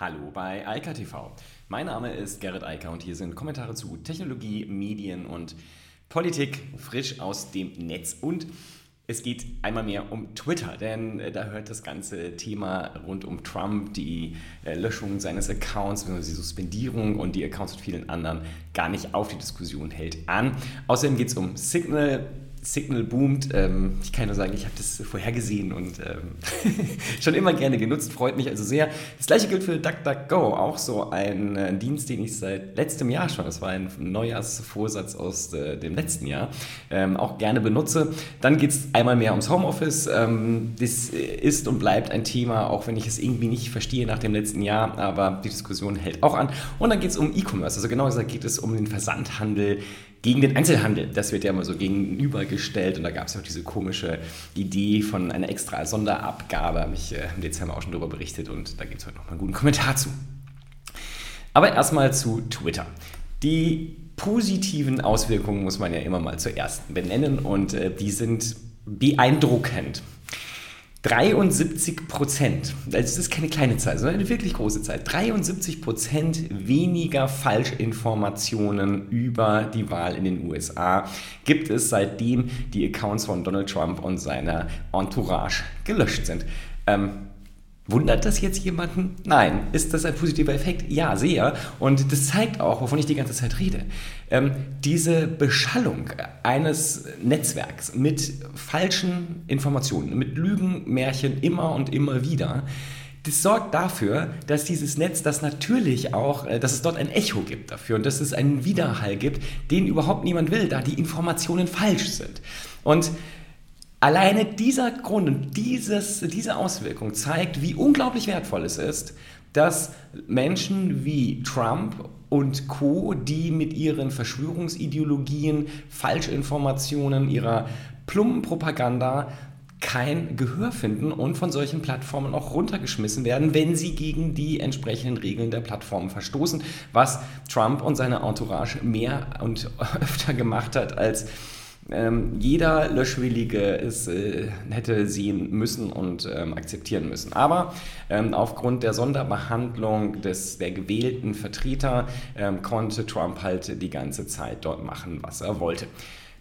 Hallo bei Eika TV. Mein Name ist Gerrit Eiker und hier sind Kommentare zu Technologie, Medien und Politik frisch aus dem Netz. Und es geht einmal mehr um Twitter, denn äh, da hört das ganze Thema rund um Trump, die äh, Löschung seines Accounts, die Suspendierung und die Accounts von vielen anderen gar nicht auf. Die Diskussion hält an. Außerdem geht es um Signal, Signal boomt. Ähm, ich kann nur sagen, ich habe das vorhergesehen und ähm, schon immer gerne genutzt. Freut mich also sehr. Das gleiche gilt für DuckDuckGo, auch so ein äh, Dienst, den ich seit letztem Jahr schon, das war ein Neujahrsvorsatz aus äh, dem letzten Jahr, ähm, auch gerne benutze. Dann geht es einmal mehr ums Homeoffice. Ähm, das ist und bleibt ein Thema, auch wenn ich es irgendwie nicht verstehe nach dem letzten Jahr, aber die Diskussion hält auch an. Und dann geht es um E-Commerce. Also genau gesagt geht es um den Versandhandel gegen den Einzelhandel. Das wird ja immer so gegenübergestellt und da gab es ja auch diese komische Idee von einer extra Sonderabgabe, habe ich äh, im Dezember auch schon darüber berichtet und da gibt es heute noch mal einen guten Kommentar zu. Aber erstmal zu Twitter. Die positiven Auswirkungen muss man ja immer mal zuerst benennen und äh, die sind beeindruckend. 73 Prozent, das ist keine kleine Zahl, sondern eine wirklich große Zahl, 73 Prozent weniger Falschinformationen über die Wahl in den USA gibt es, seitdem die Accounts von Donald Trump und seiner Entourage gelöscht sind. Ähm, Wundert das jetzt jemanden? Nein. Ist das ein positiver Effekt? Ja, sehr. Und das zeigt auch, wovon ich die ganze Zeit rede. Ähm, diese Beschallung eines Netzwerks mit falschen Informationen, mit Lügenmärchen immer und immer wieder, das sorgt dafür, dass dieses Netz das natürlich auch, äh, dass es dort ein Echo gibt dafür und dass es einen Widerhall gibt, den überhaupt niemand will, da die Informationen falsch sind. Und Alleine dieser Grund und dieses, diese Auswirkung zeigt, wie unglaublich wertvoll es ist, dass Menschen wie Trump und Co., die mit ihren Verschwörungsideologien, Falschinformationen, ihrer plumpen Propaganda kein Gehör finden und von solchen Plattformen auch runtergeschmissen werden, wenn sie gegen die entsprechenden Regeln der Plattformen verstoßen, was Trump und seine Entourage mehr und öfter gemacht hat als ähm, jeder Löschwillige es äh, hätte sehen müssen und ähm, akzeptieren müssen. Aber ähm, aufgrund der Sonderbehandlung des, der gewählten Vertreter ähm, konnte Trump halt die ganze Zeit dort machen, was er wollte.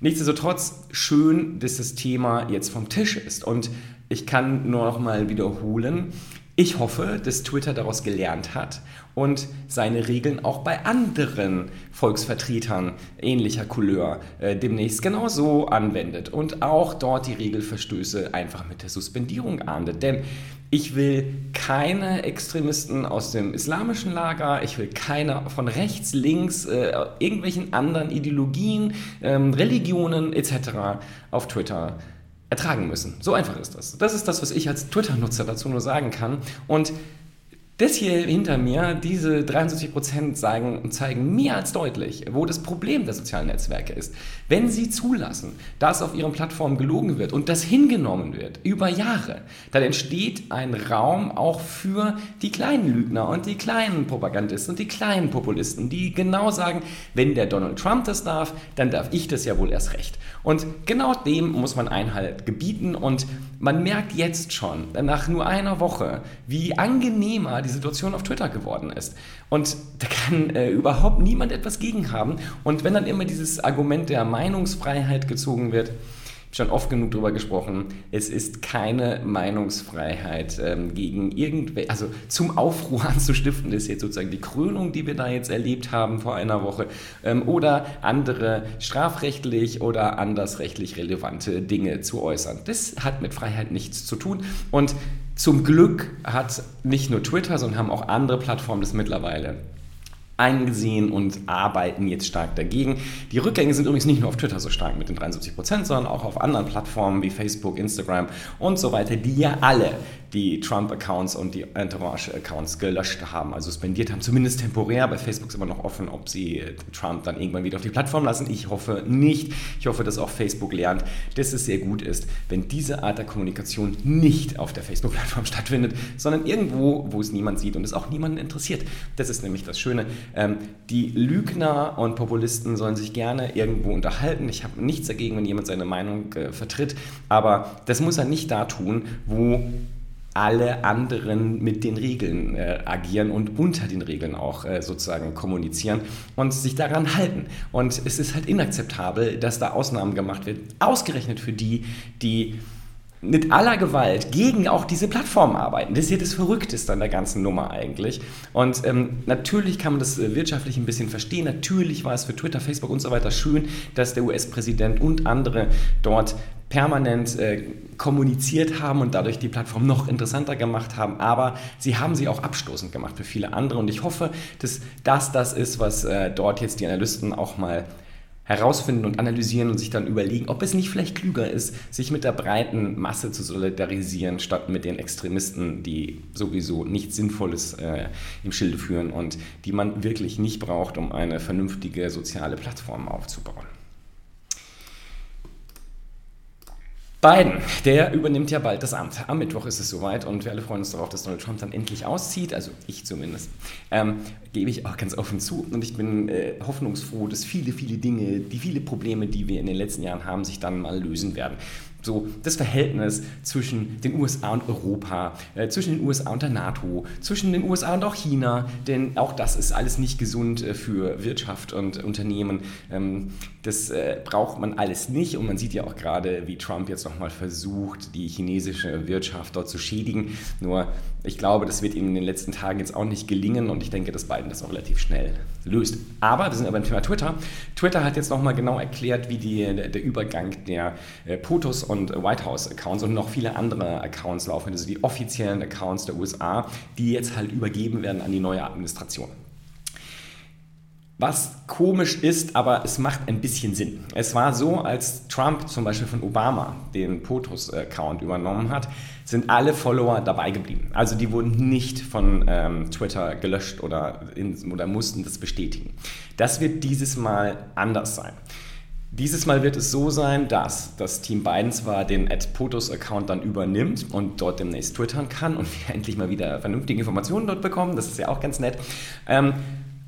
Nichtsdestotrotz schön, dass das Thema jetzt vom Tisch ist. Und ich kann nur noch mal wiederholen, ich hoffe, dass Twitter daraus gelernt hat und seine Regeln auch bei anderen Volksvertretern ähnlicher Couleur äh, demnächst genauso anwendet und auch dort die Regelverstöße einfach mit der Suspendierung ahndet. Denn ich will keine Extremisten aus dem islamischen Lager, ich will keine von rechts, links, äh, irgendwelchen anderen Ideologien, ähm, Religionen etc. auf Twitter ertragen müssen. So einfach ist das. Das ist das, was ich als Twitter-Nutzer dazu nur sagen kann. Und das hier hinter mir, diese 73 Prozent zeigen, zeigen mehr als deutlich, wo das Problem der sozialen Netzwerke ist. Wenn sie zulassen, dass auf ihren Plattformen gelogen wird und das hingenommen wird über Jahre, dann entsteht ein Raum auch für die kleinen Lügner und die kleinen Propagandisten und die kleinen Populisten, die genau sagen, wenn der Donald Trump das darf, dann darf ich das ja wohl erst recht. Und genau dem muss man Einhalt gebieten und man merkt jetzt schon, nach nur einer Woche, wie angenehmer die Situation auf Twitter geworden ist. Und da kann äh, überhaupt niemand etwas gegen haben. Und wenn dann immer dieses Argument der Meinungsfreiheit gezogen wird, schon oft genug darüber gesprochen, es ist keine Meinungsfreiheit ähm, gegen irgendwelche, also zum Aufruhr anzustiften ist jetzt sozusagen die Krönung, die wir da jetzt erlebt haben vor einer Woche, ähm, oder andere strafrechtlich oder andersrechtlich relevante Dinge zu äußern. Das hat mit Freiheit nichts zu tun und zum Glück hat nicht nur Twitter, sondern haben auch andere Plattformen das mittlerweile eingesehen und arbeiten jetzt stark dagegen. Die Rückgänge sind übrigens nicht nur auf Twitter so stark mit den 73 Prozent, sondern auch auf anderen Plattformen wie Facebook, Instagram und so weiter, die ja alle die Trump-Accounts und die Entourage-Accounts gelöscht haben, also suspendiert haben, zumindest temporär. Bei Facebook ist immer noch offen, ob sie äh, Trump dann irgendwann wieder auf die Plattform lassen. Ich hoffe nicht. Ich hoffe, dass auch Facebook lernt, dass es sehr gut ist, wenn diese Art der Kommunikation nicht auf der Facebook-Plattform stattfindet, sondern irgendwo, wo es niemand sieht und es auch niemanden interessiert. Das ist nämlich das Schöne. Ähm, die Lügner und Populisten sollen sich gerne irgendwo unterhalten. Ich habe nichts dagegen, wenn jemand seine Meinung äh, vertritt, aber das muss er nicht da tun, wo alle anderen mit den Regeln äh, agieren und unter den Regeln auch äh, sozusagen kommunizieren und sich daran halten. Und es ist halt inakzeptabel, dass da Ausnahmen gemacht wird, ausgerechnet für die, die mit aller Gewalt gegen auch diese Plattformen arbeiten. Das ist ja das Verrückteste an der ganzen Nummer eigentlich. Und ähm, natürlich kann man das äh, wirtschaftlich ein bisschen verstehen. Natürlich war es für Twitter, Facebook und so weiter schön, dass der US-Präsident und andere dort permanent äh, kommuniziert haben und dadurch die Plattform noch interessanter gemacht haben. Aber sie haben sie auch abstoßend gemacht für viele andere. Und ich hoffe, dass das das ist, was äh, dort jetzt die Analysten auch mal herausfinden und analysieren und sich dann überlegen, ob es nicht vielleicht klüger ist, sich mit der breiten Masse zu solidarisieren, statt mit den Extremisten, die sowieso nichts Sinnvolles äh, im Schilde führen und die man wirklich nicht braucht, um eine vernünftige soziale Plattform aufzubauen. Biden, der übernimmt ja bald das Amt. Am Mittwoch ist es soweit und wir alle freuen uns darauf, dass Donald Trump dann endlich auszieht, also ich zumindest. Ähm, gebe ich auch ganz offen zu und ich bin äh, hoffnungsfroh, dass viele, viele Dinge, die viele Probleme, die wir in den letzten Jahren haben, sich dann mal lösen werden so das Verhältnis zwischen den USA und Europa, äh, zwischen den USA und der NATO, zwischen den USA und auch China, denn auch das ist alles nicht gesund äh, für Wirtschaft und Unternehmen. Ähm, das äh, braucht man alles nicht und man sieht ja auch gerade, wie Trump jetzt nochmal versucht, die chinesische Wirtschaft dort zu schädigen. Nur ich glaube, das wird ihm in den letzten Tagen jetzt auch nicht gelingen und ich denke, dass Biden das auch relativ schnell löst. Aber wir sind aber beim Thema Twitter. Twitter hat jetzt nochmal genau erklärt, wie die, der Übergang der äh, POTUS und White House Accounts und noch viele andere Accounts laufen, also die offiziellen Accounts der USA, die jetzt halt übergeben werden an die neue Administration. Was komisch ist, aber es macht ein bisschen Sinn. Es war so, als Trump zum Beispiel von Obama den POTUS-Account übernommen hat, sind alle Follower dabei geblieben. Also die wurden nicht von ähm, Twitter gelöscht oder, in, oder mussten das bestätigen. Das wird dieses Mal anders sein. Dieses Mal wird es so sein, dass das Team Biden zwar den POTUS-Account dann übernimmt und dort demnächst twittern kann und wir endlich mal wieder vernünftige Informationen dort bekommen, das ist ja auch ganz nett. Ähm,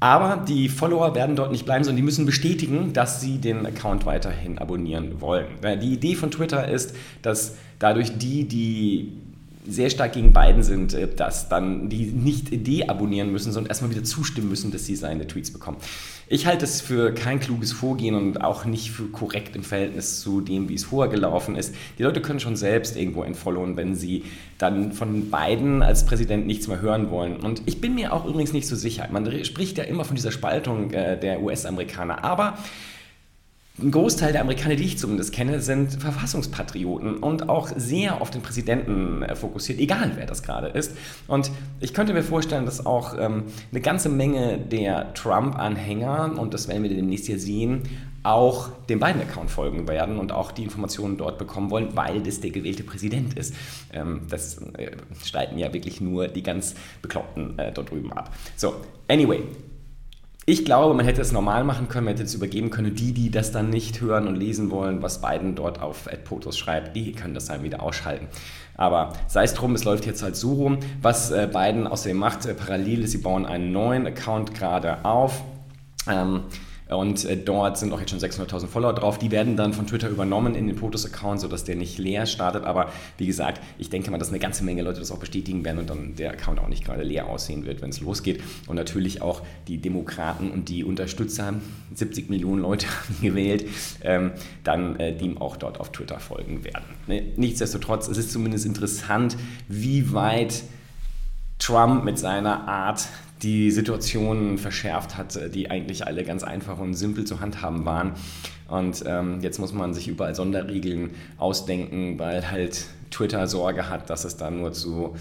aber die Follower werden dort nicht bleiben, sondern die müssen bestätigen, dass sie den Account weiterhin abonnieren wollen. Die Idee von Twitter ist, dass dadurch die, die sehr stark gegen Biden sind, äh, dass dann die nicht deabonnieren müssen, sondern erstmal wieder zustimmen müssen, dass sie seine Tweets bekommen. Ich halte es für kein kluges Vorgehen und auch nicht für korrekt im Verhältnis zu dem, wie es vorher gelaufen ist. Die Leute können schon selbst irgendwo entfollowen, wenn sie dann von Biden als Präsident nichts mehr hören wollen. Und ich bin mir auch übrigens nicht so sicher. Man spricht ja immer von dieser Spaltung äh, der US-Amerikaner, aber ein Großteil der Amerikaner, die ich zumindest kenne, sind Verfassungspatrioten und auch sehr auf den Präsidenten äh, fokussiert, egal wer das gerade ist. Und ich könnte mir vorstellen, dass auch ähm, eine ganze Menge der Trump-Anhänger, und das werden wir demnächst hier sehen, auch dem Biden-Account folgen werden und auch die Informationen dort bekommen wollen, weil das der gewählte Präsident ist. Ähm, das äh, streiten ja wirklich nur die ganz Bekloppten äh, dort drüben ab. So, anyway, ich glaube, man hätte es normal machen können, man hätte es übergeben können. Die, die das dann nicht hören und lesen wollen, was Biden dort auf Potos schreibt, die können das dann wieder ausschalten. Aber sei es drum, es läuft jetzt halt so rum. Was äh, Biden außerdem macht, äh, parallel ist, sie bauen einen neuen Account gerade auf. Ähm, und äh, dort sind auch jetzt schon 600.000 Follower drauf. Die werden dann von Twitter übernommen in den POTUS-Account, sodass der nicht leer startet. Aber wie gesagt, ich denke mal, dass eine ganze Menge Leute das auch bestätigen werden und dann der Account auch nicht gerade leer aussehen wird, wenn es losgeht. Und natürlich auch die Demokraten und die Unterstützer, 70 Millionen Leute haben gewählt, ähm, dann äh, dem auch dort auf Twitter folgen werden. Ne? Nichtsdestotrotz, es ist zumindest interessant, wie weit Trump mit seiner Art die Situationen verschärft hat, die eigentlich alle ganz einfach und simpel zu handhaben waren. Und ähm, jetzt muss man sich überall Sonderregeln ausdenken, weil halt Twitter Sorge hat, dass es da nur zu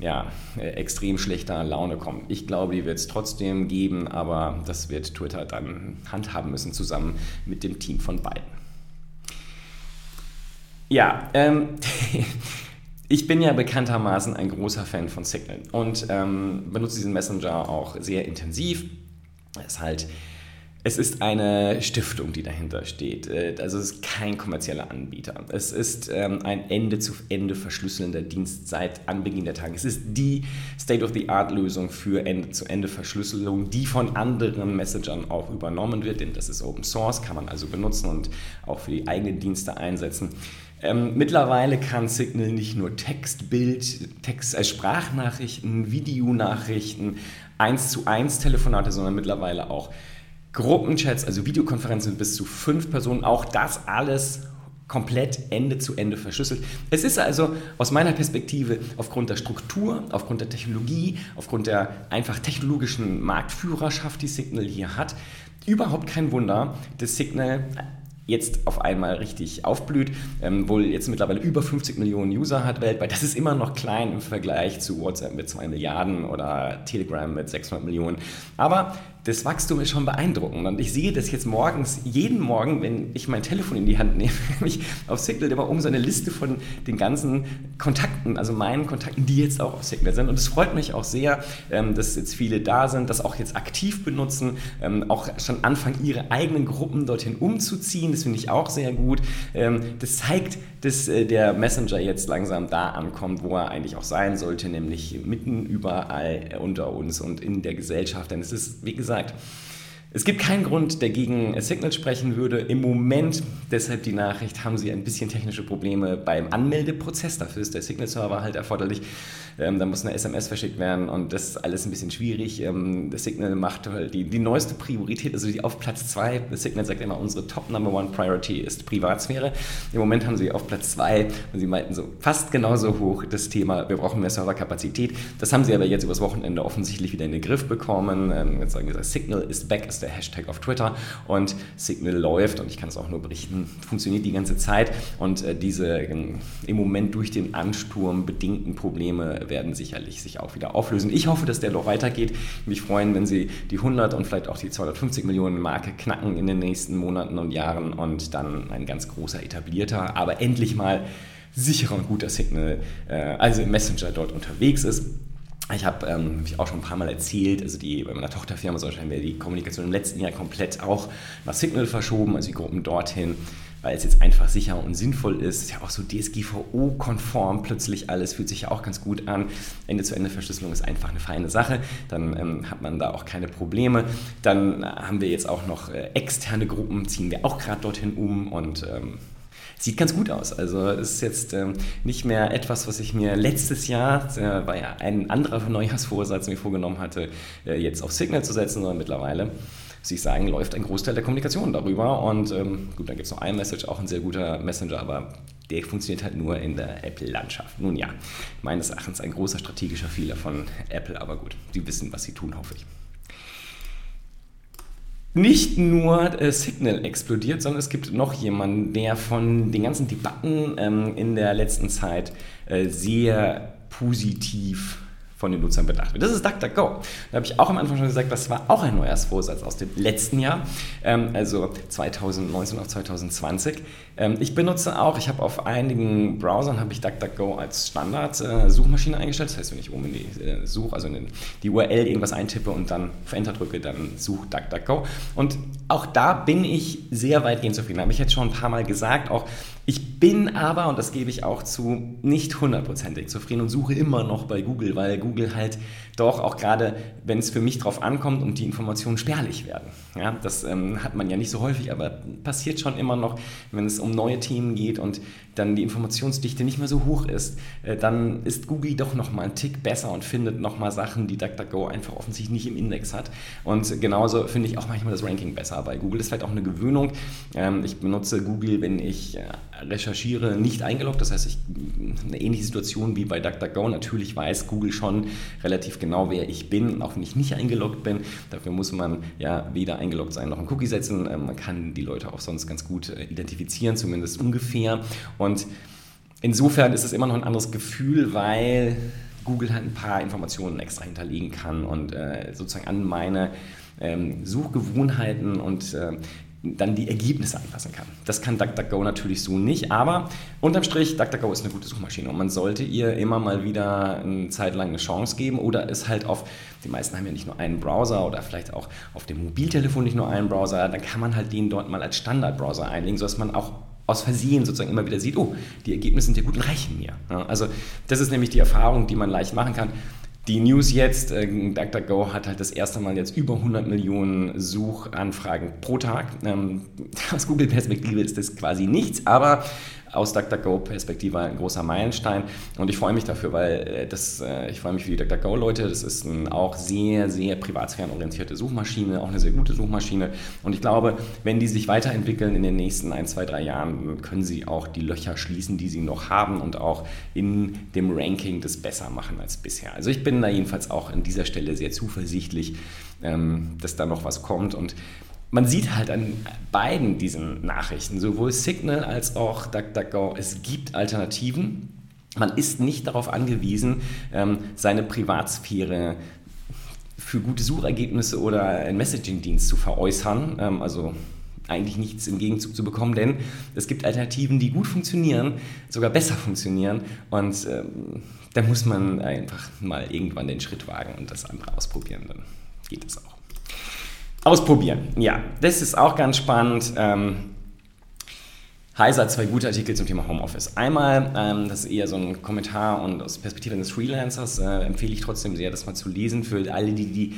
ja, extrem schlechter Laune kommt. Ich glaube, die wird es trotzdem geben, aber das wird Twitter dann handhaben müssen, zusammen mit dem Team von beiden. Ja, ähm, Ich bin ja bekanntermaßen ein großer Fan von Signal und ähm, benutze diesen Messenger auch sehr intensiv. Es ist halt, es ist eine Stiftung, die dahinter steht. Äh, also es ist kein kommerzieller Anbieter. Es ist ähm, ein Ende-zu-Ende verschlüsselnder Dienst seit Anbeginn der Tage. Es ist die State-of-the-Art-Lösung für Ende-zu-Ende-Verschlüsselung, die von anderen Messengern auch übernommen wird, denn das ist Open Source, kann man also benutzen und auch für die eigenen Dienste einsetzen. Ähm, mittlerweile kann Signal nicht nur Text, Bild, Text als Sprachnachrichten, Videonachrichten, 1 zu 1 Telefonate, sondern mittlerweile auch Gruppenchats, also Videokonferenzen mit bis zu fünf Personen. Auch das alles komplett Ende zu Ende verschlüsselt. Es ist also aus meiner Perspektive aufgrund der Struktur, aufgrund der Technologie, aufgrund der einfach technologischen Marktführerschaft, die Signal hier hat, überhaupt kein Wunder, dass Signal jetzt auf einmal richtig aufblüht, ähm, wohl jetzt mittlerweile über 50 Millionen User hat weltweit. Das ist immer noch klein im Vergleich zu WhatsApp mit 2 Milliarden oder Telegram mit 600 Millionen. Aber das Wachstum ist schon beeindruckend. Und ich sehe das jetzt morgens, jeden Morgen, wenn ich mein Telefon in die Hand nehme, mich auf Signal immer um so eine Liste von den ganzen Kontakten, also meinen Kontakten, die jetzt auch auf Signal sind. Und es freut mich auch sehr, ähm, dass jetzt viele da sind, das auch jetzt aktiv benutzen, ähm, auch schon anfangen, ihre eigenen Gruppen dorthin umzuziehen. Das finde ich auch sehr gut. Ähm, das zeigt, dass äh, der Messenger jetzt langsam da ankommt, wo er eigentlich auch sein sollte, nämlich mitten überall unter uns und in der Gesellschaft. Denn es ist, wie gesagt, gesagt. Es gibt keinen Grund, der gegen Signal sprechen würde. Im Moment, deshalb die Nachricht, haben sie ein bisschen technische Probleme beim Anmeldeprozess. Dafür ist der Signal-Server halt erforderlich. Ähm, da muss eine SMS verschickt werden und das ist alles ein bisschen schwierig. Ähm, das Signal macht halt die, die neueste Priorität, also die auf Platz 2. Das Signal sagt immer, unsere Top Number One Priority ist Privatsphäre. Im Moment haben sie auf Platz 2 und sie meinten so fast genauso hoch das Thema, wir brauchen mehr Serverkapazität. Das haben sie aber jetzt übers Wochenende offensichtlich wieder in den Griff bekommen. Ähm, jetzt sagen sie, Signal is back ist der Hashtag auf Twitter und Signal läuft und ich kann es auch nur berichten, funktioniert die ganze Zeit und äh, diese ähm, im Moment durch den Ansturm bedingten Probleme werden sicherlich sich auch wieder auflösen. Ich hoffe, dass der noch weitergeht. Mich freuen, wenn sie die 100 und vielleicht auch die 250 Millionen Marke knacken in den nächsten Monaten und Jahren und dann ein ganz großer etablierter, aber endlich mal sicherer und guter Signal, äh, also im Messenger dort unterwegs ist. Ich habe ähm, auch schon ein paar Mal erzählt, also die, bei meiner Tochterfirma so haben wir die Kommunikation im letzten Jahr komplett auch nach Signal verschoben, also die Gruppen dorthin weil es jetzt einfach sicher und sinnvoll ist. Ist ja auch so DSGVO-konform plötzlich alles, fühlt sich ja auch ganz gut an. Ende-zu-Ende-Verschlüsselung ist einfach eine feine Sache. Dann ähm, hat man da auch keine Probleme. Dann haben wir jetzt auch noch äh, externe Gruppen, ziehen wir auch gerade dorthin um und ähm, sieht ganz gut aus. Also es ist jetzt ähm, nicht mehr etwas, was ich mir letztes Jahr, äh, war ja ein anderer Neujahrsvorsatz, mir vorgenommen hatte, äh, jetzt auf Signal zu setzen, sondern mittlerweile muss ich sagen, läuft ein Großteil der Kommunikation darüber. Und ähm, gut, dann gibt es noch iMessage, auch ein sehr guter Messenger, aber der funktioniert halt nur in der Apple-Landschaft. Nun ja, meines Erachtens ein großer strategischer Fehler von Apple, aber gut, die wissen, was sie tun, hoffe ich. Nicht nur äh, Signal explodiert, sondern es gibt noch jemanden, der von den ganzen Debatten ähm, in der letzten Zeit äh, sehr positiv von den Nutzern bedacht wird. Das ist DuckDuckGo. Da habe ich auch am Anfang schon gesagt, das war auch ein Neujahrsvorsatz aus dem letzten Jahr, ähm, also 2019 auf 2020. Ähm, ich benutze auch, ich habe auf einigen Browsern habe ich DuckDuckGo als Standard-Suchmaschine äh, eingestellt. Das heißt, wenn ich oben in die äh, Such, also in die URL irgendwas eintippe und dann auf Enter drücke, dann such DuckDuckGo. Und auch da bin ich sehr weitgehend zufrieden. Habe ich jetzt schon ein paar Mal gesagt, auch ich bin aber, und das gebe ich auch zu, nicht hundertprozentig zufrieden und suche immer noch bei Google, weil Google halt doch auch gerade, wenn es für mich drauf ankommt und die Informationen spärlich werden. Ja, das ähm, hat man ja nicht so häufig, aber passiert schon immer noch, wenn es um neue Themen geht und dann die Informationsdichte nicht mehr so hoch ist, äh, dann ist Google doch noch mal einen Tick besser und findet noch mal Sachen, die DuckDuckGo einfach offensichtlich nicht im Index hat. Und genauso finde ich auch manchmal das Ranking besser. Bei Google ist vielleicht auch eine Gewöhnung. Ähm, ich benutze Google, wenn ich äh, recherchiere, nicht eingeloggt. Das heißt, ich, eine ähnliche Situation wie bei DuckDuckGo. Natürlich weiß Google schon relativ genau, wer ich bin, auch wenn ich nicht eingeloggt bin. Dafür muss man ja weder eingeloggt sein noch ein Cookie setzen. Ähm, man kann die Leute auch sonst ganz gut äh, identifizieren, zumindest ungefähr. Und insofern ist es immer noch ein anderes Gefühl, weil Google halt ein paar Informationen extra hinterlegen kann und äh, sozusagen an meine ähm, Suchgewohnheiten und äh, dann die Ergebnisse anpassen kann. Das kann DuckDuckGo natürlich so nicht, aber unterm Strich, DuckDuckGo ist eine gute Suchmaschine und man sollte ihr immer mal wieder eine Zeit lang eine Chance geben oder es halt auf, die meisten haben ja nicht nur einen Browser oder vielleicht auch auf dem Mobiltelefon nicht nur einen Browser, dann kann man halt den dort mal als Standardbrowser einlegen, sodass man auch aus Versehen sozusagen immer wieder sieht, oh, die Ergebnisse sind ja gut und reichen mir. Ja, also das ist nämlich die Erfahrung, die man leicht machen kann. Die News jetzt, äh, DuckDuckGo hat halt das erste Mal jetzt über 100 Millionen Suchanfragen pro Tag. Ähm, aus Google-Perspektive ist das quasi nichts, aber aus DuckDuckGo-Perspektive ein großer Meilenstein. Und ich freue mich dafür, weil äh, das, äh, ich freue mich für die DuckDuckGo-Leute. Das ist eine auch sehr, sehr privatsphärenorientierte Suchmaschine, auch eine sehr gute Suchmaschine. Und ich glaube, wenn die sich weiterentwickeln in den nächsten ein, zwei, drei Jahren, können sie auch die Löcher schließen, die sie noch haben und auch in dem Ranking das besser machen als bisher. Also ich bin da jedenfalls auch an dieser Stelle sehr zuversichtlich, ähm, dass da noch was kommt. Und man sieht halt an beiden diesen Nachrichten, sowohl Signal als auch DuckDuckGo, es gibt Alternativen. Man ist nicht darauf angewiesen, ähm, seine Privatsphäre für gute Suchergebnisse oder einen Messaging-Dienst zu veräußern. Ähm, also eigentlich nichts im Gegenzug zu bekommen, denn es gibt Alternativen, die gut funktionieren, sogar besser funktionieren und ähm, da muss man einfach mal irgendwann den Schritt wagen und das andere ausprobieren, dann geht es auch. Ausprobieren. Ja, das ist auch ganz spannend. Ähm, Heiser hat zwei gute Artikel zum Thema Homeoffice. Einmal, ähm, das ist eher so ein Kommentar und aus Perspektive eines Freelancers äh, empfehle ich trotzdem sehr, das mal zu lesen für alle, die, die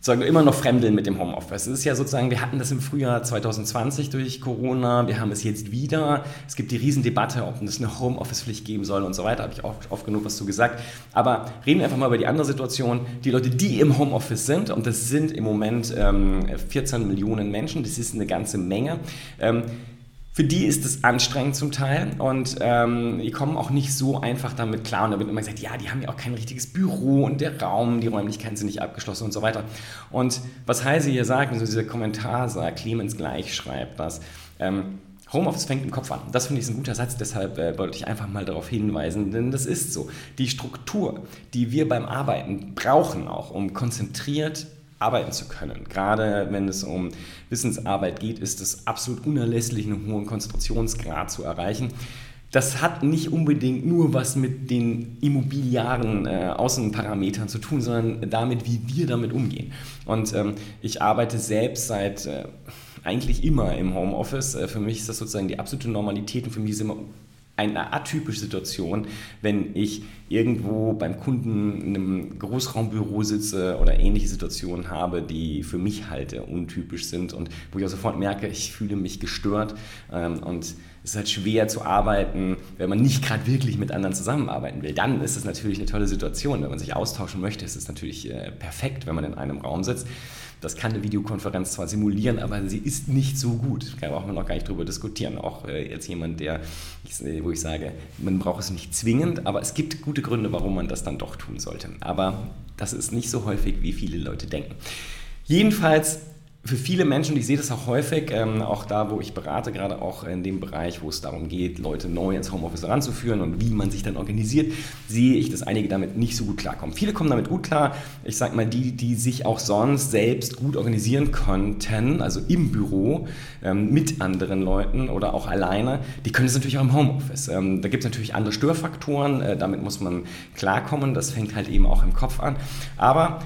sagen immer noch fremdeln mit dem Homeoffice. Es ist ja sozusagen, wir hatten das im Frühjahr 2020 durch Corona, wir haben es jetzt wieder. Es gibt die Riesendebatte, ob es eine Homeoffice-Pflicht geben soll und so weiter, habe ich auch oft genug was zu gesagt. Aber reden wir einfach mal über die andere Situation. Die Leute, die im Homeoffice sind, und das sind im Moment ähm, 14 Millionen Menschen, das ist eine ganze Menge. Ähm, für die ist es anstrengend zum Teil und ähm, die kommen auch nicht so einfach damit klar. Und da wird immer gesagt, ja, die haben ja auch kein richtiges Büro und der Raum, die Räumlichkeiten sind nicht abgeschlossen und so weiter. Und was Heise hier sagt, also dieser Kommentar sagt, Clemens gleich schreibt das, ähm, Homeoffice fängt im Kopf an. Das finde ich ein guter Satz, deshalb äh, wollte ich einfach mal darauf hinweisen, denn das ist so. Die Struktur, die wir beim Arbeiten brauchen auch, um konzentriert arbeiten zu können. Gerade wenn es um Wissensarbeit geht, ist es absolut unerlässlich, einen hohen Konzentrationsgrad zu erreichen. Das hat nicht unbedingt nur was mit den immobiliaren äh, Außenparametern zu tun, sondern damit, wie wir damit umgehen. Und ähm, ich arbeite selbst seit äh, eigentlich immer im Homeoffice. Äh, für mich ist das sozusagen die absolute Normalität und für mich ist immer eine atypische Situation, wenn ich irgendwo beim Kunden in einem Großraumbüro sitze oder ähnliche Situationen habe, die für mich halt untypisch sind und wo ich auch sofort merke, ich fühle mich gestört ähm, und es ist halt schwer zu arbeiten, wenn man nicht gerade wirklich mit anderen zusammenarbeiten will. Dann ist es natürlich eine tolle Situation. Wenn man sich austauschen möchte, ist es natürlich äh, perfekt, wenn man in einem Raum sitzt. Das kann eine Videokonferenz zwar simulieren, aber sie ist nicht so gut. Da braucht man noch gar nicht drüber diskutieren. Auch äh, jetzt jemand, der, wo ich sage, man braucht es nicht zwingend, aber es gibt gute Gründe, warum man das dann doch tun sollte. Aber das ist nicht so häufig, wie viele Leute denken. Jedenfalls für viele Menschen, und ich sehe das auch häufig, ähm, auch da, wo ich berate, gerade auch in dem Bereich, wo es darum geht, Leute neu ins Homeoffice ranzuführen und wie man sich dann organisiert, sehe ich, dass einige damit nicht so gut klarkommen. Viele kommen damit gut klar. Ich sage mal, die, die sich auch sonst selbst gut organisieren konnten, also im Büro ähm, mit anderen Leuten oder auch alleine, die können es natürlich auch im Homeoffice. Ähm, da gibt es natürlich andere Störfaktoren, äh, damit muss man klarkommen. Das fängt halt eben auch im Kopf an. Aber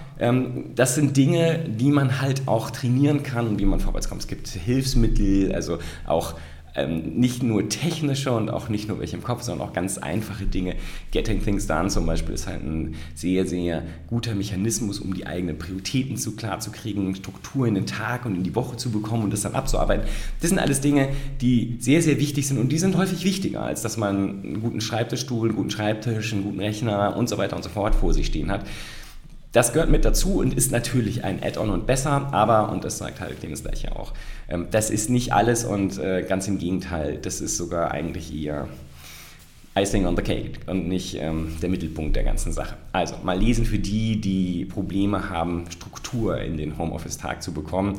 das sind Dinge, die man halt auch trainieren kann und wie man vorwärts kommt. Es gibt Hilfsmittel, also auch ähm, nicht nur technische und auch nicht nur welche im Kopf, sondern auch ganz einfache Dinge. Getting Things Done zum Beispiel ist halt ein sehr, sehr guter Mechanismus, um die eigenen Prioritäten zu klar zu kriegen, Struktur in den Tag und in die Woche zu bekommen und das dann abzuarbeiten. Das sind alles Dinge, die sehr, sehr wichtig sind und die sind häufig wichtiger, als dass man einen guten Schreibtischstuhl, einen guten Schreibtisch, einen guten Rechner und so weiter und so fort vor sich stehen hat. Das gehört mit dazu und ist natürlich ein Add-on und besser, aber, und das sagt halt Clemens gleich ja auch, ähm, das ist nicht alles und äh, ganz im Gegenteil, das ist sogar eigentlich eher Icing on the Cake und nicht ähm, der Mittelpunkt der ganzen Sache. Also mal lesen für die, die Probleme haben, Struktur in den Homeoffice-Tag zu bekommen.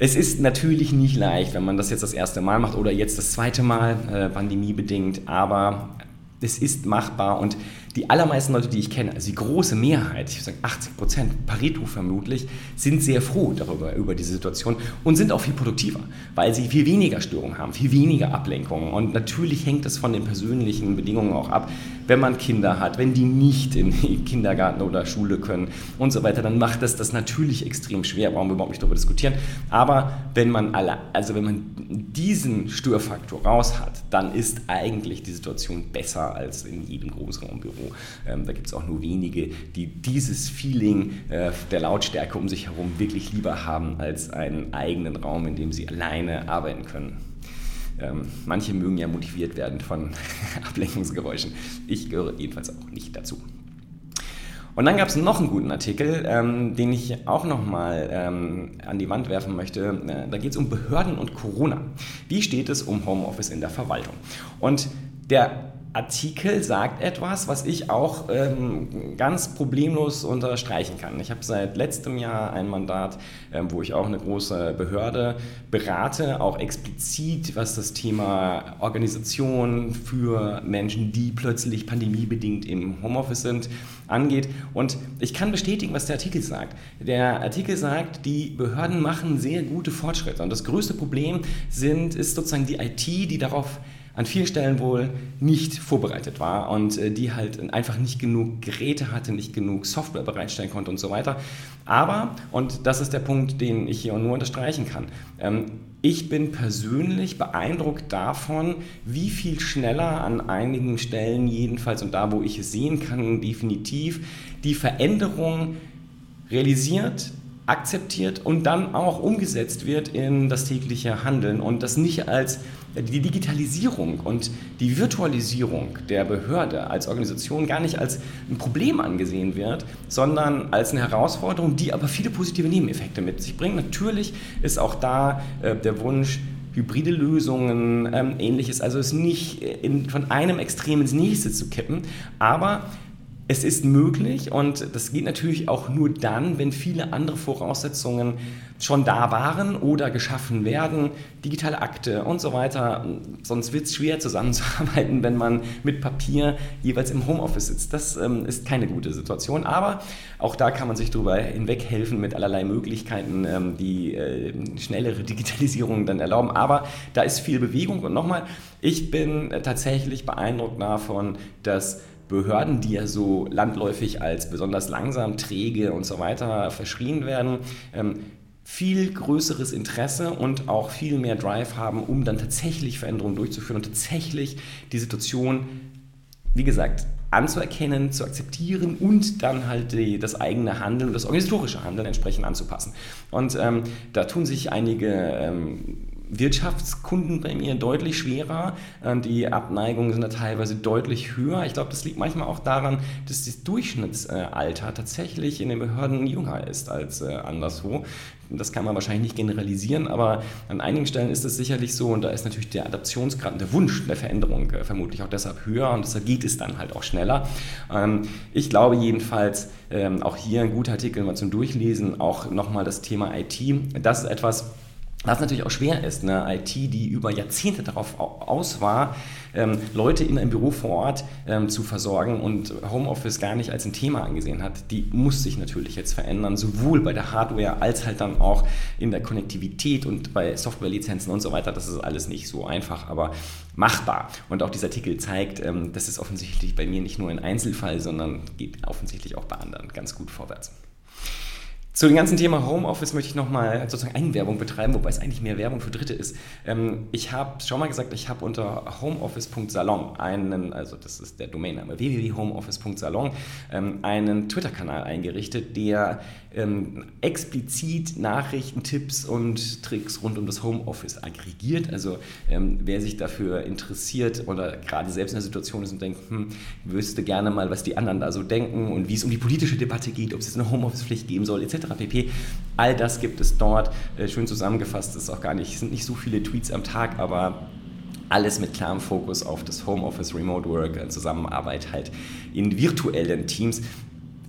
Es ist natürlich nicht leicht, wenn man das jetzt das erste Mal macht oder jetzt das zweite Mal, äh, pandemiebedingt, aber es ist machbar und die allermeisten Leute, die ich kenne, also die große Mehrheit, ich würde sagen 80 Prozent, Pareto vermutlich, sind sehr froh darüber, über diese Situation und sind auch viel produktiver, weil sie viel weniger Störungen haben, viel weniger Ablenkungen. Und natürlich hängt es von den persönlichen Bedingungen auch ab. Wenn man Kinder hat, wenn die nicht in den Kindergarten oder Schule können und so weiter, dann macht das das natürlich extrem schwer. Brauchen wir überhaupt nicht darüber diskutieren. Aber wenn man alle, also wenn man diesen Störfaktor raus hat, dann ist eigentlich die Situation besser als in jedem Großraumbüro. Ähm, da gibt es auch nur wenige, die dieses Feeling äh, der Lautstärke um sich herum wirklich lieber haben als einen eigenen Raum, in dem sie alleine arbeiten können. Ähm, manche mögen ja motiviert werden von Ablenkungsgeräuschen. Ich gehöre jedenfalls auch nicht dazu. Und dann gab es noch einen guten Artikel, ähm, den ich auch nochmal ähm, an die Wand werfen möchte. Äh, da geht es um Behörden und Corona. Wie steht es um Homeoffice in der Verwaltung? Und der Artikel sagt etwas, was ich auch ähm, ganz problemlos unterstreichen kann. Ich habe seit letztem Jahr ein Mandat, ähm, wo ich auch eine große Behörde berate, auch explizit, was das Thema Organisation für Menschen, die plötzlich pandemiebedingt im Homeoffice sind, angeht. Und ich kann bestätigen, was der Artikel sagt. Der Artikel sagt, die Behörden machen sehr gute Fortschritte. Und das größte Problem sind, ist sozusagen die IT, die darauf an vielen Stellen wohl nicht vorbereitet war und äh, die halt einfach nicht genug Geräte hatte, nicht genug Software bereitstellen konnte und so weiter. Aber, und das ist der Punkt, den ich hier nur unterstreichen kann, ähm, ich bin persönlich beeindruckt davon, wie viel schneller an einigen Stellen jedenfalls und da, wo ich es sehen kann, definitiv die Veränderung realisiert, akzeptiert und dann auch umgesetzt wird in das tägliche Handeln und das nicht als die Digitalisierung und die Virtualisierung der Behörde als Organisation gar nicht als ein Problem angesehen wird, sondern als eine Herausforderung, die aber viele positive Nebeneffekte mit sich bringt. Natürlich ist auch da äh, der Wunsch, hybride Lösungen, ähm, ähnliches, also es nicht in, von einem Extrem ins nächste zu kippen, aber es ist möglich und das geht natürlich auch nur dann, wenn viele andere Voraussetzungen schon da waren oder geschaffen werden, digitale Akte und so weiter. Sonst wird es schwer zusammenzuarbeiten, wenn man mit Papier jeweils im Homeoffice sitzt. Das ähm, ist keine gute Situation, aber auch da kann man sich darüber hinweghelfen mit allerlei Möglichkeiten, ähm, die äh, schnellere Digitalisierung dann erlauben. Aber da ist viel Bewegung und nochmal, ich bin tatsächlich beeindruckt davon, dass Behörden, die ja so landläufig als besonders langsam, träge und so weiter verschrien werden, ähm, viel größeres Interesse und auch viel mehr Drive haben, um dann tatsächlich Veränderungen durchzuführen und tatsächlich die Situation, wie gesagt, anzuerkennen, zu akzeptieren und dann halt die, das eigene Handeln, das organisatorische Handeln entsprechend anzupassen. Und ähm, da tun sich einige ähm, Wirtschaftskunden bei mir deutlich schwerer. Ähm, die Abneigungen sind da teilweise deutlich höher. Ich glaube, das liegt manchmal auch daran, dass das Durchschnittsalter tatsächlich in den Behörden jünger ist als äh, anderswo. Das kann man wahrscheinlich nicht generalisieren, aber an einigen Stellen ist es sicherlich so und da ist natürlich der Adaptionsgrad und der Wunsch der Veränderung äh, vermutlich auch deshalb höher und deshalb geht es dann halt auch schneller. Ähm, ich glaube jedenfalls, ähm, auch hier ein guter Artikel mal zum Durchlesen, auch nochmal das Thema IT. Das ist etwas, was natürlich auch schwer ist, eine IT, die über Jahrzehnte darauf aus war, ähm, Leute in einem Büro vor Ort ähm, zu versorgen und Homeoffice gar nicht als ein Thema angesehen hat, die muss sich natürlich jetzt verändern, sowohl bei der Hardware als halt dann auch in der Konnektivität und bei Softwarelizenzen und so weiter. Das ist alles nicht so einfach, aber machbar. Und auch dieser Artikel zeigt, ähm, das ist offensichtlich bei mir nicht nur ein Einzelfall, sondern geht offensichtlich auch bei anderen ganz gut vorwärts. Zu dem ganzen Thema Homeoffice möchte ich nochmal sozusagen Eigenwerbung betreiben, wobei es eigentlich mehr Werbung für Dritte ist. Ähm, ich habe schon mal gesagt, ich habe unter homeoffice.salon einen, also das ist der Domainname www.homeoffice.salon, ähm, einen Twitter-Kanal eingerichtet, der ähm, explizit Nachrichten, Tipps und Tricks rund um das Homeoffice aggregiert. Also wer sich dafür interessiert oder gerade selbst in der Situation ist und denkt, hm, wüsste gerne mal, was die anderen da so denken und wie es um die politische Debatte geht, ob es jetzt eine Homeoffice-Pflicht geben soll, etc pp. All das gibt es dort. Äh, schön zusammengefasst, ist auch gar nicht, sind nicht so viele Tweets am Tag, aber alles mit klarem Fokus auf das Homeoffice, Remote Work, äh, Zusammenarbeit halt in virtuellen Teams.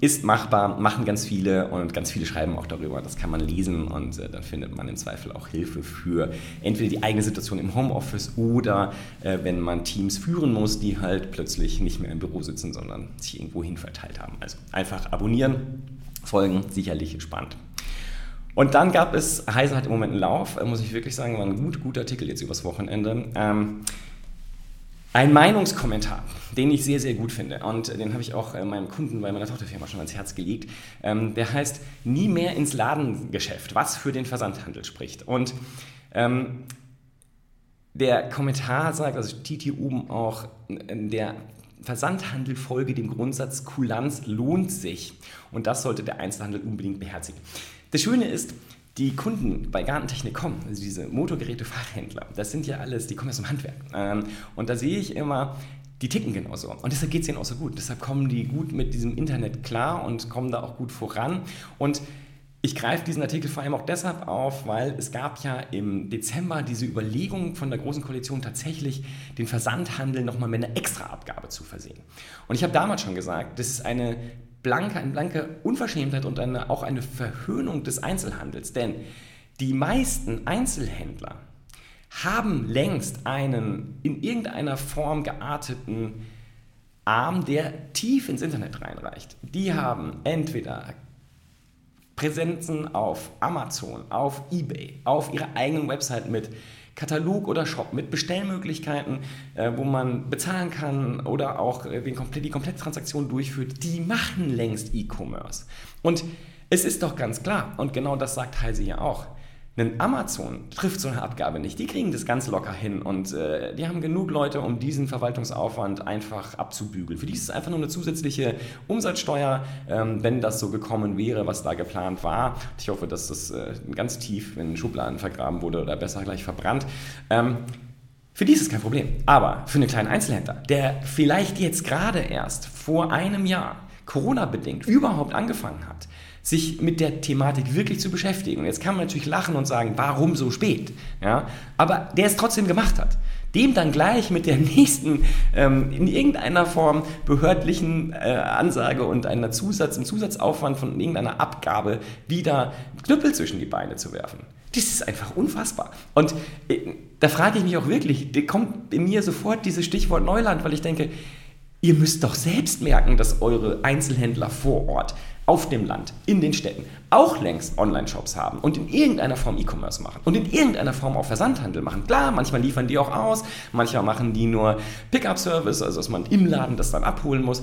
Ist machbar, machen ganz viele und ganz viele schreiben auch darüber. Das kann man lesen und äh, dann findet man im Zweifel auch Hilfe für entweder die eigene Situation im Homeoffice oder äh, wenn man Teams führen muss, die halt plötzlich nicht mehr im Büro sitzen, sondern sich irgendwo hin verteilt haben. Also einfach abonnieren, Folgen sicherlich spannend. Und dann gab es, Heise hat im Moment einen Lauf, muss ich wirklich sagen, war ein gut, guter Artikel jetzt übers Wochenende. Ähm, ein Meinungskommentar, den ich sehr, sehr gut finde und den habe ich auch äh, meinem Kunden bei meiner Tochterfirma schon ans Herz gelegt. Ähm, der heißt Nie mehr ins Ladengeschäft, was für den Versandhandel spricht. Und ähm, der Kommentar sagt, also Titi oben auch, der Versandhandel folge dem Grundsatz Kulanz lohnt sich. Und das sollte der Einzelhandel unbedingt beherzigen. Das Schöne ist, die Kunden bei Gartentechnik kommen, also diese Motorgeräte-Fachhändler, das sind ja alles, die kommen aus dem Handwerk. Ähm, und da sehe ich immer, die ticken genauso. Und deshalb geht es ihnen auch so gut. Deshalb kommen die gut mit diesem Internet klar und kommen da auch gut voran. Und ich greife diesen Artikel vor allem auch deshalb auf, weil es gab ja im Dezember diese Überlegung von der Großen Koalition tatsächlich den Versandhandel nochmal mit einer Extraabgabe zu versehen. Und ich habe damals schon gesagt, das ist eine blanke, eine blanke Unverschämtheit und eine, auch eine Verhöhnung des Einzelhandels. Denn die meisten Einzelhändler haben längst einen in irgendeiner Form gearteten Arm, der tief ins Internet reinreicht. Die haben entweder Präsenzen auf Amazon, auf eBay, auf ihrer eigenen Website mit Katalog oder Shop, mit Bestellmöglichkeiten, äh, wo man bezahlen kann oder auch äh, die komplette Transaktion durchführt, die machen längst E-Commerce. Und es ist doch ganz klar, und genau das sagt Heise ja auch, ein Amazon trifft so eine Abgabe nicht. Die kriegen das ganz locker hin und äh, die haben genug Leute, um diesen Verwaltungsaufwand einfach abzubügeln. Für die ist es einfach nur eine zusätzliche Umsatzsteuer, ähm, wenn das so gekommen wäre, was da geplant war. Ich hoffe, dass das äh, ganz tief in Schubladen vergraben wurde oder besser gleich verbrannt. Ähm, für die ist es kein Problem. Aber für einen kleinen Einzelhändler, der vielleicht jetzt gerade erst vor einem Jahr Corona-bedingt überhaupt angefangen hat, sich mit der Thematik wirklich zu beschäftigen. Und jetzt kann man natürlich lachen und sagen, warum so spät? Ja? Aber der es trotzdem gemacht hat. Dem dann gleich mit der nächsten ähm, in irgendeiner Form behördlichen äh, Ansage und einer Zusatz, einem Zusatzaufwand von irgendeiner Abgabe wieder Knüppel zwischen die Beine zu werfen. Das ist einfach unfassbar. Und äh, da frage ich mich auch wirklich, kommt in mir sofort dieses Stichwort Neuland, weil ich denke, ihr müsst doch selbst merken, dass eure Einzelhändler vor Ort auf dem Land, in den Städten, auch längst Online-Shops haben und in irgendeiner Form E-Commerce machen und in irgendeiner Form auch Versandhandel machen. Klar, manchmal liefern die auch aus, manchmal machen die nur Pickup-Service, also dass man im Laden das dann abholen muss.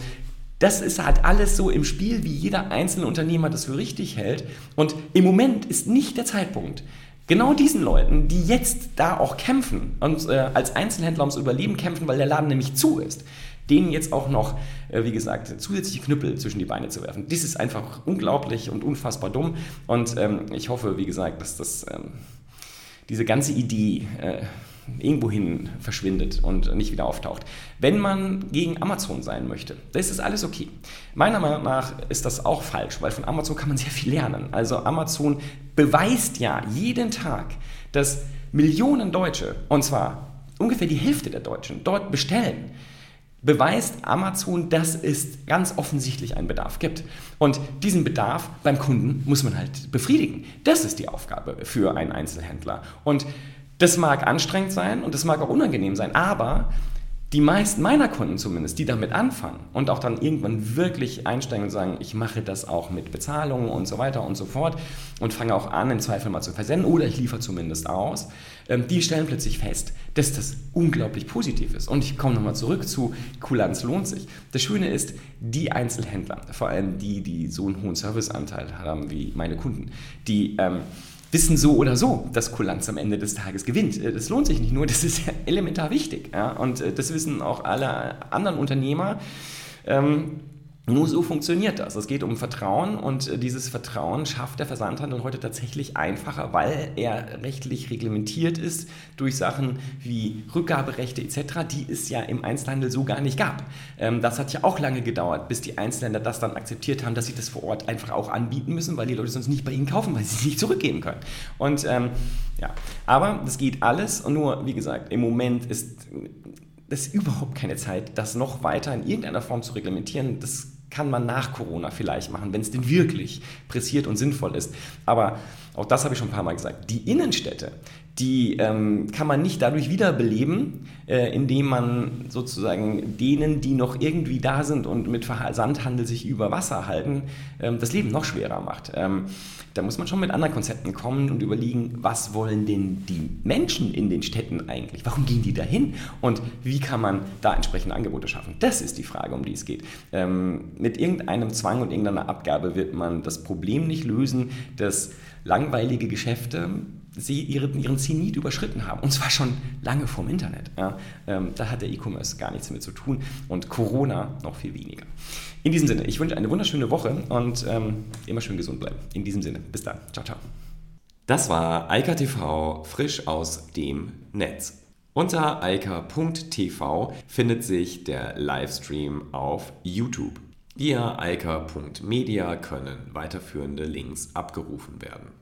Das ist halt alles so im Spiel, wie jeder einzelne Unternehmer das für richtig hält. Und im Moment ist nicht der Zeitpunkt, genau diesen Leuten, die jetzt da auch kämpfen und äh, als Einzelhändler ums Überleben kämpfen, weil der Laden nämlich zu ist, denen jetzt auch noch, äh, wie gesagt, zusätzliche Knüppel zwischen die Beine zu werfen. Das ist einfach unglaublich und unfassbar dumm. Und ähm, ich hoffe, wie gesagt, dass das, ähm, diese ganze Idee äh, irgendwohin verschwindet und nicht wieder auftaucht. Wenn man gegen Amazon sein möchte, dann ist das alles okay. Meiner Meinung nach ist das auch falsch, weil von Amazon kann man sehr viel lernen. Also Amazon beweist ja jeden Tag, dass Millionen Deutsche, und zwar ungefähr die Hälfte der Deutschen, dort bestellen beweist Amazon, dass es ganz offensichtlich einen Bedarf gibt. Und diesen Bedarf beim Kunden muss man halt befriedigen. Das ist die Aufgabe für einen Einzelhändler. Und das mag anstrengend sein und das mag auch unangenehm sein, aber die meisten meiner Kunden zumindest, die damit anfangen und auch dann irgendwann wirklich einsteigen und sagen, ich mache das auch mit Bezahlungen und so weiter und so fort und fange auch an, im Zweifel mal zu versenden oder ich liefere zumindest aus, die stellen plötzlich fest, dass das unglaublich positiv ist. Und ich komme nochmal zurück zu Kulanz lohnt sich. Das Schöne ist, die Einzelhändler, vor allem die, die so einen hohen Serviceanteil haben wie meine Kunden, die ähm, wissen so oder so, dass Kulanz am Ende des Tages gewinnt. Äh, das lohnt sich nicht nur, das ist elementar wichtig. Ja? Und äh, das wissen auch alle anderen Unternehmer. Ähm, nur so funktioniert das. Es geht um Vertrauen und äh, dieses Vertrauen schafft der Versandhandel heute tatsächlich einfacher, weil er rechtlich reglementiert ist durch Sachen wie Rückgaberechte etc., die es ja im Einzelhandel so gar nicht gab. Ähm, das hat ja auch lange gedauert, bis die Einzelhändler das dann akzeptiert haben, dass sie das vor Ort einfach auch anbieten müssen, weil die Leute sonst nicht bei ihnen kaufen, weil sie es nicht zurückgeben können. Und ähm, ja, aber das geht alles und nur, wie gesagt, im Moment ist das ist überhaupt keine Zeit, das noch weiter in irgendeiner Form zu reglementieren. Das kann man nach Corona vielleicht machen, wenn es denn wirklich pressiert und sinnvoll ist. Aber auch das habe ich schon ein paar Mal gesagt. Die Innenstädte, die ähm, kann man nicht dadurch wiederbeleben, äh, indem man sozusagen denen, die noch irgendwie da sind und mit Versandhandel sich über Wasser halten, ähm, das Leben noch schwerer macht. Ähm, da muss man schon mit anderen Konzepten kommen und überlegen, was wollen denn die Menschen in den Städten eigentlich? Warum gehen die dahin? Und wie kann man da entsprechende Angebote schaffen? Das ist die Frage, um die es geht. Ähm, mit irgendeinem Zwang und irgendeiner Abgabe wird man das Problem nicht lösen, dass langweilige Geschäfte sie ihren, ihren Zenit überschritten haben. Und zwar schon lange vorm Internet. Ja. Ähm, da hat der E-Commerce gar nichts mit zu tun und Corona noch viel weniger. In diesem Sinne, ich wünsche eine wunderschöne Woche und ähm, immer schön gesund bleiben. In diesem Sinne, bis dann. Ciao, ciao. Das war Eika TV frisch aus dem Netz. Unter eika.tv findet sich der Livestream auf YouTube. Via eika.media können weiterführende Links abgerufen werden.